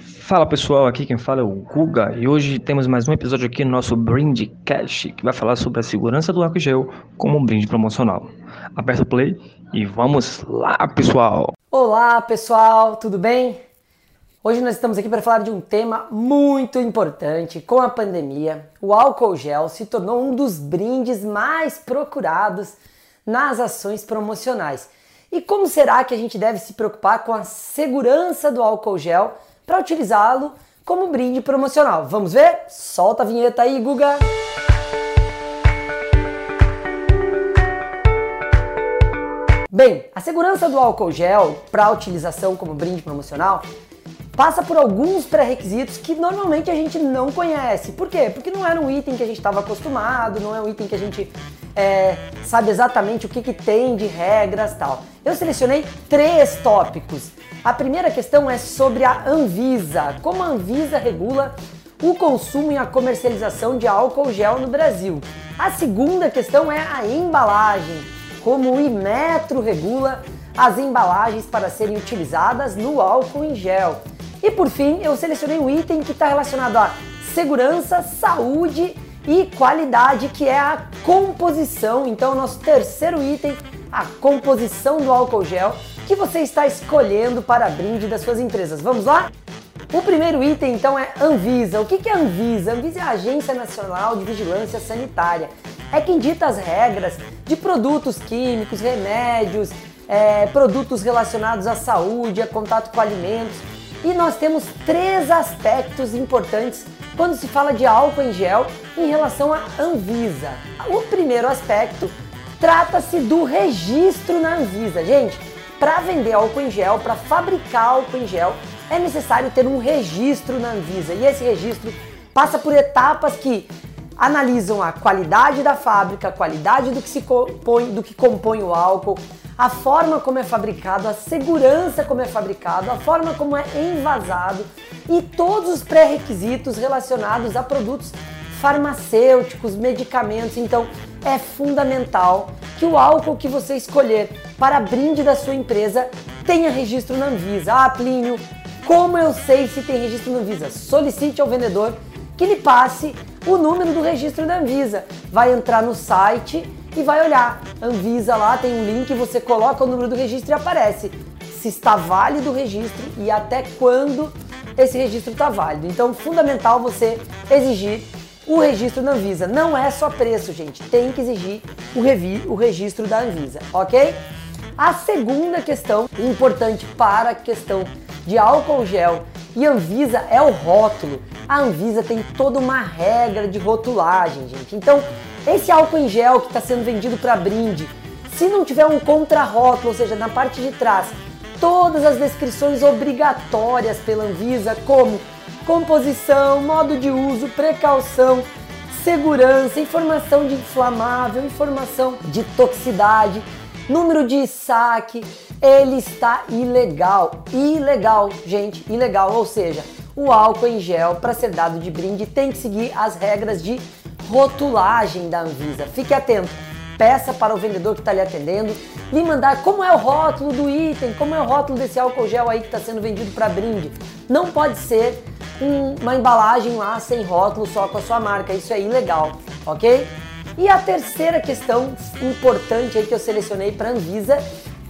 Fala pessoal, aqui quem fala é o Guga e hoje temos mais um episódio aqui no nosso Brinde Cash que vai falar sobre a segurança do álcool gel como um brinde promocional. Aperta o play e vamos lá pessoal! Olá pessoal, tudo bem? Hoje nós estamos aqui para falar de um tema muito importante. Com a pandemia, o álcool gel se tornou um dos brindes mais procurados nas ações promocionais. E como será que a gente deve se preocupar com a segurança do álcool gel para utilizá-lo como brinde promocional? Vamos ver? Solta a vinheta aí, Guga! Bem, a segurança do álcool gel para utilização como brinde promocional passa por alguns pré-requisitos que normalmente a gente não conhece. Por quê? Porque não era um item que a gente estava acostumado, não é um item que a gente é, sabe exatamente o que, que tem de regras tal. Eu selecionei três tópicos. A primeira questão é sobre a Anvisa. Como a Anvisa regula o consumo e a comercialização de álcool gel no Brasil. A segunda questão é a embalagem. Como o Imetro regula as embalagens para serem utilizadas no álcool em gel. E por fim, eu selecionei um item que está relacionado a segurança, saúde e qualidade, que é a composição. Então, nosso terceiro item, a composição do álcool gel, que você está escolhendo para brinde das suas empresas. Vamos lá? O primeiro item, então, é Anvisa. O que é Anvisa? Anvisa é a Agência Nacional de Vigilância Sanitária. É quem dita as regras de produtos químicos, remédios, é, produtos relacionados à saúde, a contato com alimentos e nós temos três aspectos importantes quando se fala de álcool em gel em relação à Anvisa. O primeiro aspecto trata-se do registro na Anvisa. Gente, para vender álcool em gel, para fabricar álcool em gel, é necessário ter um registro na Anvisa. E esse registro passa por etapas que analisam a qualidade da fábrica, a qualidade do que se compõe, do que compõe o álcool, a forma como é fabricado, a segurança como é fabricado, a forma como é envasado e todos os pré-requisitos relacionados a produtos farmacêuticos, medicamentos. Então, é fundamental que o álcool que você escolher para brinde da sua empresa tenha registro na Anvisa. Ah, Plínio, como eu sei se tem registro na Anvisa? Solicite ao vendedor que lhe passe o número do registro da Anvisa. Vai entrar no site e vai olhar. Anvisa lá tem um link, você coloca o número do registro e aparece se está válido o registro e até quando esse registro está válido. Então, fundamental você exigir o registro da Anvisa. Não é só preço, gente. Tem que exigir o, revi o registro da Anvisa, ok? A segunda questão importante para a questão de álcool gel e Anvisa é o rótulo. A Anvisa tem toda uma regra de rotulagem, gente. Então, esse álcool em gel que está sendo vendido para brinde, se não tiver um contrarótulo, ou seja, na parte de trás, todas as descrições obrigatórias pela Anvisa, como composição, modo de uso, precaução, segurança, informação de inflamável, informação de toxicidade, número de saque, ele está ilegal. Ilegal, gente, ilegal. Ou seja, o álcool em gel para ser dado de brinde tem que seguir as regras de rotulagem da Anvisa. Fique atento. Peça para o vendedor que está lhe atendendo lhe mandar como é o rótulo do item, como é o rótulo desse álcool gel aí que está sendo vendido para brinde. Não pode ser um, uma embalagem lá sem rótulo só com a sua marca. Isso é ilegal, ok? E a terceira questão importante aí que eu selecionei para a Anvisa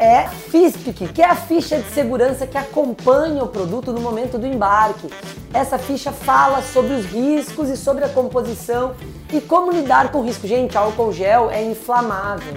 é FISPIC, que é a ficha de segurança que acompanha o produto no momento do embarque. Essa ficha fala sobre os riscos e sobre a composição e como lidar com o risco. Gente, álcool gel é inflamável.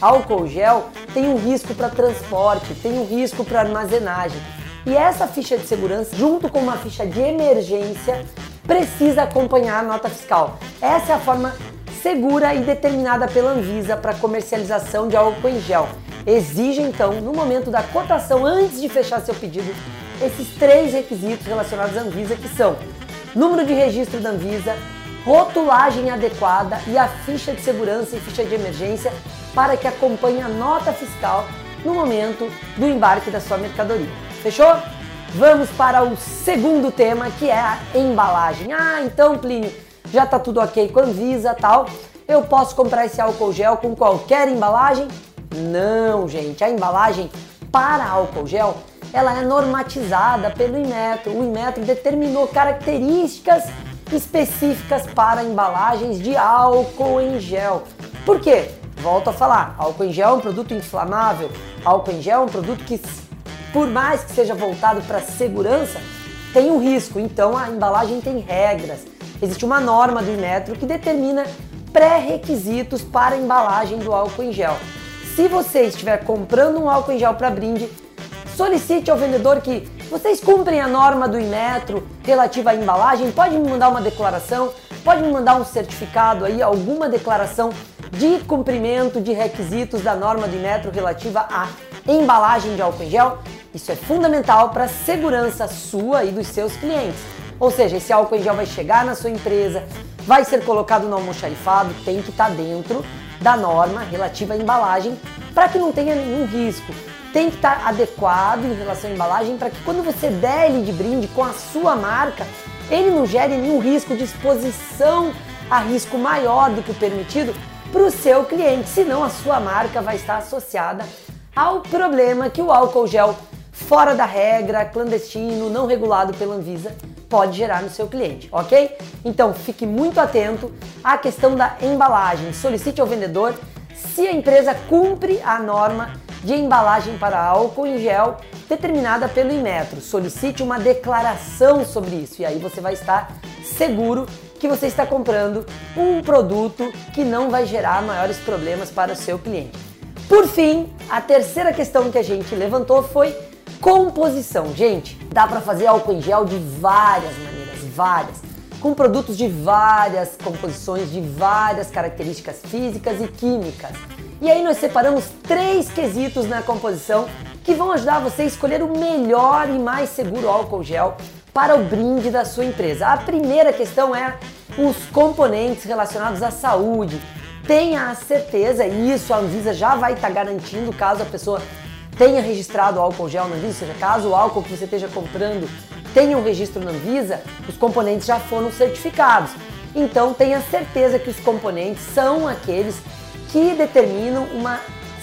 Álcool gel tem um risco para transporte, tem um risco para armazenagem. E essa ficha de segurança, junto com uma ficha de emergência, precisa acompanhar a nota fiscal. Essa é a forma segura e determinada pela Anvisa para comercialização de álcool em gel. Exige então, no momento da cotação, antes de fechar seu pedido, esses três requisitos relacionados à Anvisa, que são número de registro da Anvisa, rotulagem adequada e a ficha de segurança e ficha de emergência para que acompanhe a nota fiscal no momento do embarque da sua mercadoria. Fechou? Vamos para o segundo tema, que é a embalagem. Ah, então, Plínio, já está tudo ok com a Anvisa tal. Eu posso comprar esse álcool gel com qualquer embalagem? Não, gente, a embalagem para álcool gel ela é normatizada pelo Inmetro. O Inmetro determinou características específicas para embalagens de álcool em gel. Por quê? Volto a falar, álcool em gel é um produto inflamável, álcool em gel é um produto que, por mais que seja voltado para segurança, tem um risco. Então a embalagem tem regras. Existe uma norma do Inmetro que determina pré-requisitos para a embalagem do álcool em gel. Se você estiver comprando um álcool em gel para brinde, solicite ao vendedor que vocês cumprem a norma do Inmetro relativa à embalagem, pode me mandar uma declaração, pode me mandar um certificado aí, alguma declaração de cumprimento de requisitos da norma do Inmetro relativa à embalagem de álcool em gel. Isso é fundamental para a segurança sua e dos seus clientes. Ou seja, esse álcool em gel vai chegar na sua empresa, vai ser colocado no almoxarifado, tem que estar tá dentro da norma relativa à embalagem para que não tenha nenhum risco. Tem que estar tá adequado em relação à embalagem para que quando você der ele de brinde com a sua marca, ele não gere nenhum risco de exposição a risco maior do que o permitido para o seu cliente, senão a sua marca vai estar associada ao problema que o álcool gel fora da regra, clandestino, não regulado pela Anvisa, pode gerar no seu cliente, ok? Então fique muito atento à questão da embalagem. Solicite ao vendedor se a empresa cumpre a norma de embalagem para álcool em gel determinada pelo Inmetro. Solicite uma declaração sobre isso e aí você vai estar seguro que você está comprando um produto que não vai gerar maiores problemas para o seu cliente. Por fim, a terceira questão que a gente levantou foi composição. Gente, dá para fazer álcool em gel de várias maneiras, várias, com produtos de várias composições, de várias características físicas e químicas. E aí nós separamos três quesitos na composição que vão ajudar você a escolher o melhor e mais seguro álcool gel para o brinde da sua empresa. A primeira questão é os componentes relacionados à saúde. Tenha a certeza, e isso a Anvisa já vai estar tá garantindo caso a pessoa tenha registrado o álcool gel na Anvisa, ou seja, caso o álcool que você esteja comprando tenha um registro na Anvisa, os componentes já foram certificados. Então tenha certeza que os componentes são aqueles que determinam uma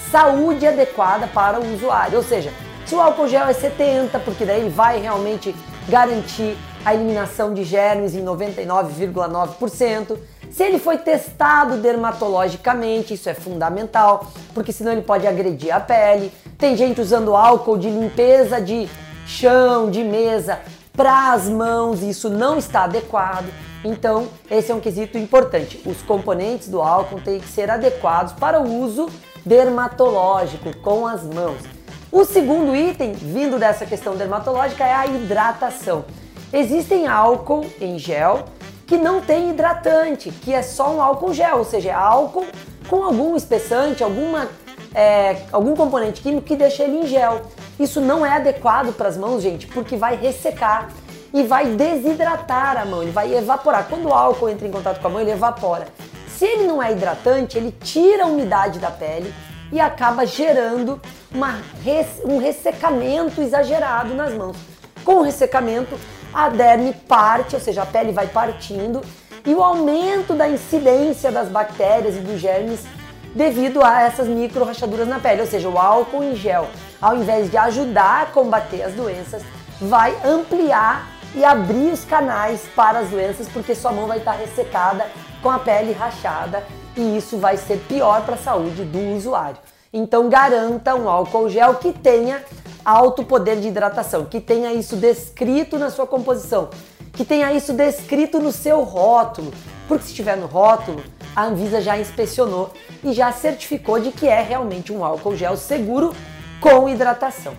saúde adequada para o usuário. Ou seja, se o álcool gel é 70, porque daí ele vai realmente garantir a eliminação de germes em 99,9%. Se ele foi testado dermatologicamente, isso é fundamental, porque senão ele pode agredir a pele. Tem gente usando álcool de limpeza de chão, de mesa para as mãos, isso não está adequado. Então, esse é um quesito importante. Os componentes do álcool têm que ser adequados para o uso dermatológico com as mãos. O segundo item, vindo dessa questão dermatológica, é a hidratação. Existem álcool em gel que não tem hidratante, que é só um álcool gel, ou seja, é álcool com algum espessante, alguma, é, algum componente químico que deixa ele em gel. Isso não é adequado para as mãos, gente, porque vai ressecar e vai desidratar a mão, ele vai evaporar. Quando o álcool entra em contato com a mão, ele evapora. Se ele não é hidratante, ele tira a umidade da pele e acaba gerando uma, um ressecamento exagerado nas mãos. Com o ressecamento, a derme parte, ou seja, a pele vai partindo, e o aumento da incidência das bactérias e dos germes devido a essas micro rachaduras na pele, ou seja, o álcool em gel, ao invés de ajudar a combater as doenças, vai ampliar e abrir os canais para as doenças, porque sua mão vai estar ressecada com a pele rachada e isso vai ser pior para a saúde do usuário. Então garanta um álcool gel que tenha alto poder de hidratação, que tenha isso descrito na sua composição, que tenha isso descrito no seu rótulo, porque se estiver no rótulo, a Anvisa já inspecionou e já certificou de que é realmente um álcool gel seguro com hidratação.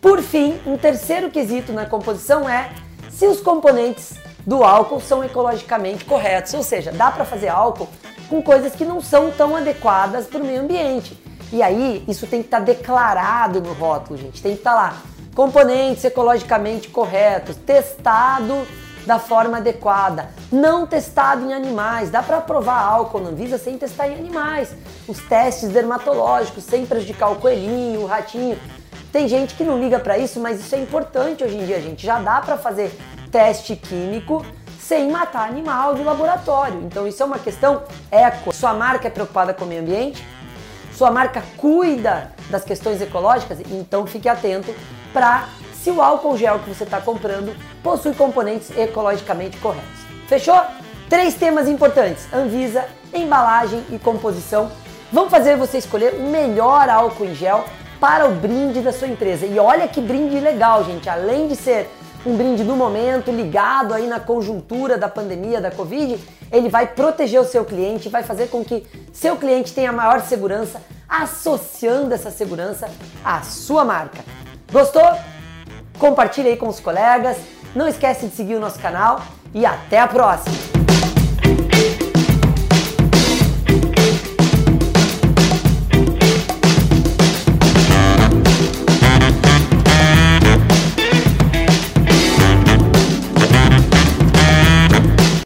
Por fim, um terceiro quesito na composição é se os componentes do álcool são ecologicamente corretos, ou seja, dá para fazer álcool com coisas que não são tão adequadas para o meio ambiente. E aí, isso tem que estar tá declarado no rótulo, gente. Tem que estar tá lá. Componentes ecologicamente corretos, testado da forma adequada, não testado em animais. Dá para provar álcool na Anvisa sem testar em animais. Os testes dermatológicos, sem prejudicar o coelhinho, o ratinho. Tem gente que não liga para isso, mas isso é importante hoje em dia, gente. Já dá para fazer teste químico sem matar animal de laboratório. Então isso é uma questão eco. Sua marca é preocupada com o meio ambiente? Sua marca cuida das questões ecológicas? Então fique atento para se o álcool gel que você está comprando possui componentes ecologicamente corretos. Fechou? Três temas importantes: Anvisa, embalagem e composição. Vão fazer você escolher o melhor álcool em gel para o brinde da sua empresa. E olha que brinde legal, gente. Além de ser um brinde no momento, ligado aí na conjuntura da pandemia da Covid, ele vai proteger o seu cliente, vai fazer com que seu cliente tenha maior segurança, associando essa segurança à sua marca. Gostou? Compartilhe aí com os colegas. Não esquece de seguir o nosso canal e até a próxima!